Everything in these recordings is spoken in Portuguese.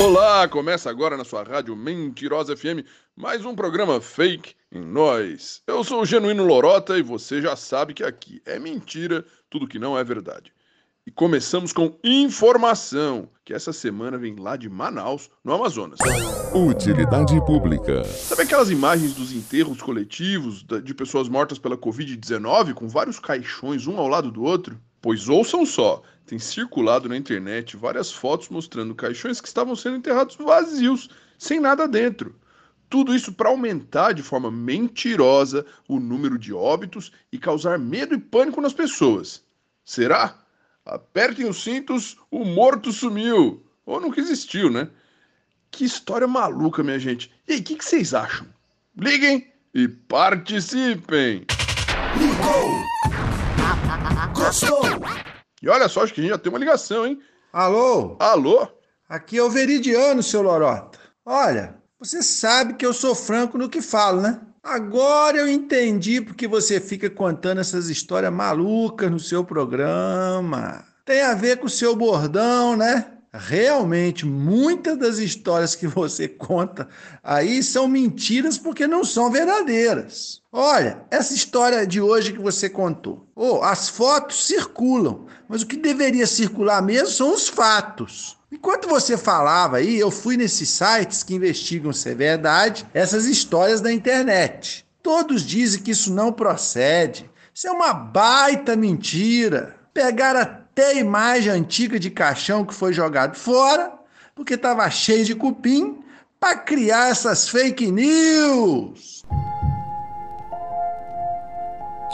Olá, começa agora na sua rádio Mentirosa FM mais um programa fake em nós. Eu sou o Genuíno Lorota e você já sabe que aqui é mentira tudo que não é verdade. E começamos com informação, que essa semana vem lá de Manaus, no Amazonas. Utilidade pública. Sabe aquelas imagens dos enterros coletivos de pessoas mortas pela Covid-19 com vários caixões um ao lado do outro? Pois ouçam só, tem circulado na internet várias fotos mostrando caixões que estavam sendo enterrados vazios, sem nada dentro. Tudo isso para aumentar de forma mentirosa o número de óbitos e causar medo e pânico nas pessoas. Será? Apertem os cintos, o morto sumiu. Ou nunca existiu, né? Que história maluca, minha gente. E aí, o que, que vocês acham? Liguem e participem! Ligou! Gostou? E olha só, acho que a gente já tem uma ligação, hein? Alô? Alô? Aqui é o Veridiano, seu Lorota. Olha, você sabe que eu sou franco no que falo, né? Agora eu entendi porque você fica contando essas histórias malucas no seu programa. Tem a ver com o seu bordão, né? Realmente, muitas das histórias que você conta aí são mentiras porque não são verdadeiras. Olha, essa história de hoje que você contou. Oh, as fotos circulam, mas o que deveria circular mesmo são os fatos. Enquanto você falava aí, eu fui nesses sites que investigam se é verdade essas histórias da internet. Todos dizem que isso não procede. Isso é uma baita mentira. Pegaram até imagem antiga de caixão que foi jogado fora, porque estava cheio de cupim, para criar essas fake news.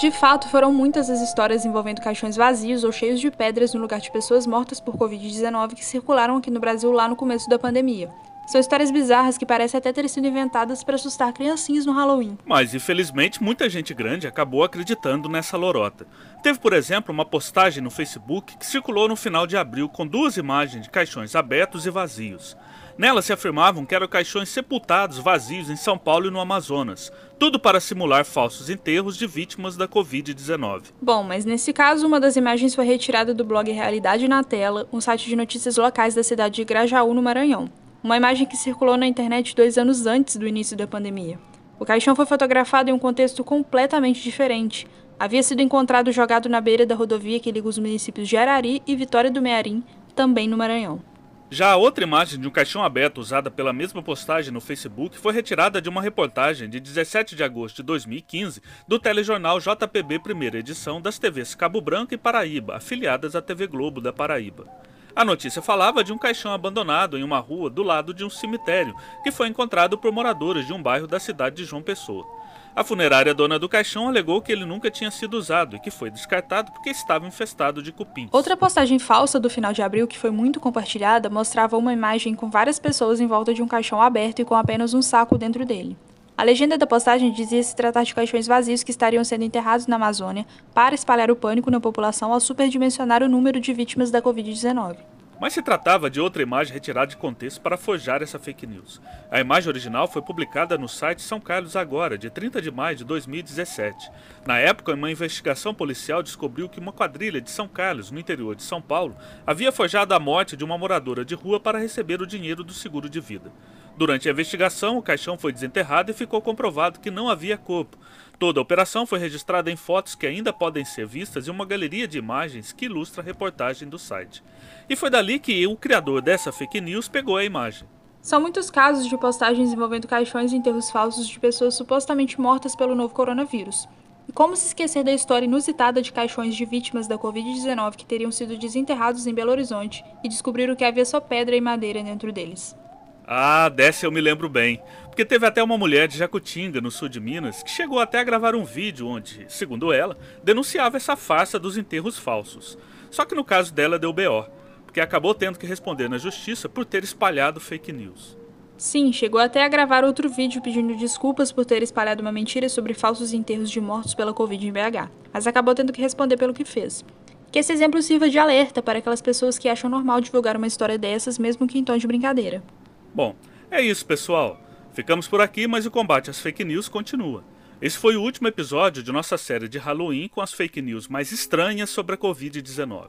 De fato, foram muitas as histórias envolvendo caixões vazios ou cheios de pedras no lugar de pessoas mortas por Covid-19 que circularam aqui no Brasil lá no começo da pandemia. São histórias bizarras que parecem até ter sido inventadas para assustar criancinhas no Halloween. Mas, infelizmente, muita gente grande acabou acreditando nessa lorota. Teve, por exemplo, uma postagem no Facebook que circulou no final de abril com duas imagens de caixões abertos e vazios. Nela se afirmavam que eram caixões sepultados vazios em São Paulo e no Amazonas, tudo para simular falsos enterros de vítimas da Covid-19. Bom, mas nesse caso, uma das imagens foi retirada do blog Realidade na Tela, um site de notícias locais da cidade de Grajaú, no Maranhão uma imagem que circulou na internet dois anos antes do início da pandemia. O caixão foi fotografado em um contexto completamente diferente. Havia sido encontrado jogado na beira da rodovia que liga os municípios de Arari e Vitória do Mearim, também no Maranhão. Já a outra imagem de um caixão aberto usada pela mesma postagem no Facebook foi retirada de uma reportagem de 17 de agosto de 2015 do telejornal JPB Primeira Edição das TVs Cabo Branco e Paraíba, afiliadas à TV Globo da Paraíba. A notícia falava de um caixão abandonado em uma rua do lado de um cemitério, que foi encontrado por moradores de um bairro da cidade de João Pessoa. A funerária dona do caixão alegou que ele nunca tinha sido usado e que foi descartado porque estava infestado de cupins. Outra postagem falsa do final de abril que foi muito compartilhada mostrava uma imagem com várias pessoas em volta de um caixão aberto e com apenas um saco dentro dele. A legenda da postagem dizia se tratar de caixões vazios que estariam sendo enterrados na Amazônia para espalhar o pânico na população ao superdimensionar o número de vítimas da Covid-19. Mas se tratava de outra imagem retirada de contexto para forjar essa fake news. A imagem original foi publicada no site São Carlos Agora, de 30 de maio de 2017. Na época, uma investigação policial descobriu que uma quadrilha de São Carlos, no interior de São Paulo, havia forjado a morte de uma moradora de rua para receber o dinheiro do seguro de vida. Durante a investigação, o caixão foi desenterrado e ficou comprovado que não havia corpo. Toda a operação foi registrada em fotos que ainda podem ser vistas em uma galeria de imagens que ilustra a reportagem do site. E foi dali que o criador dessa fake news pegou a imagem. São muitos casos de postagens envolvendo caixões e enterros falsos de pessoas supostamente mortas pelo novo coronavírus. E como se esquecer da história inusitada de caixões de vítimas da Covid-19 que teriam sido desenterrados em Belo Horizonte e descobriram que havia só pedra e madeira dentro deles. Ah, dessa eu me lembro bem. Porque teve até uma mulher de Jacutinga, no sul de Minas, que chegou até a gravar um vídeo onde, segundo ela, denunciava essa farsa dos enterros falsos. Só que no caso dela deu BO, porque acabou tendo que responder na justiça por ter espalhado fake news. Sim, chegou até a gravar outro vídeo pedindo desculpas por ter espalhado uma mentira sobre falsos enterros de mortos pela Covid em BH, mas acabou tendo que responder pelo que fez. Que esse exemplo sirva de alerta para aquelas pessoas que acham normal divulgar uma história dessas, mesmo que em tom de brincadeira. Bom, é isso, pessoal. Ficamos por aqui, mas o combate às fake news continua. Esse foi o último episódio de nossa série de Halloween com as fake news mais estranhas sobre a Covid-19.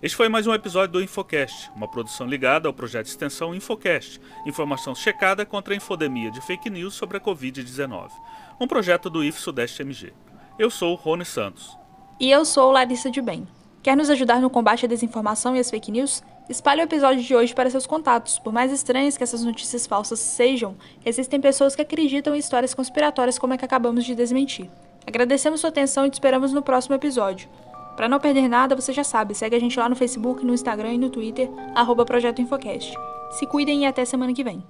Este foi mais um episódio do Infocast, uma produção ligada ao projeto de extensão Infocast, informação checada contra a infodemia de fake news sobre a Covid-19, um projeto do IF Sudeste MG. Eu sou Rony Santos. E eu sou Larissa de Bem. Quer nos ajudar no combate à desinformação e às fake news? Espalhe o episódio de hoje para seus contatos. Por mais estranhas que essas notícias falsas sejam, existem pessoas que acreditam em histórias conspiratórias como a que acabamos de desmentir. Agradecemos sua atenção e te esperamos no próximo episódio. Para não perder nada, você já sabe, segue a gente lá no Facebook, no Instagram e no Twitter, arroba Projeto Infocast. Se cuidem e até semana que vem.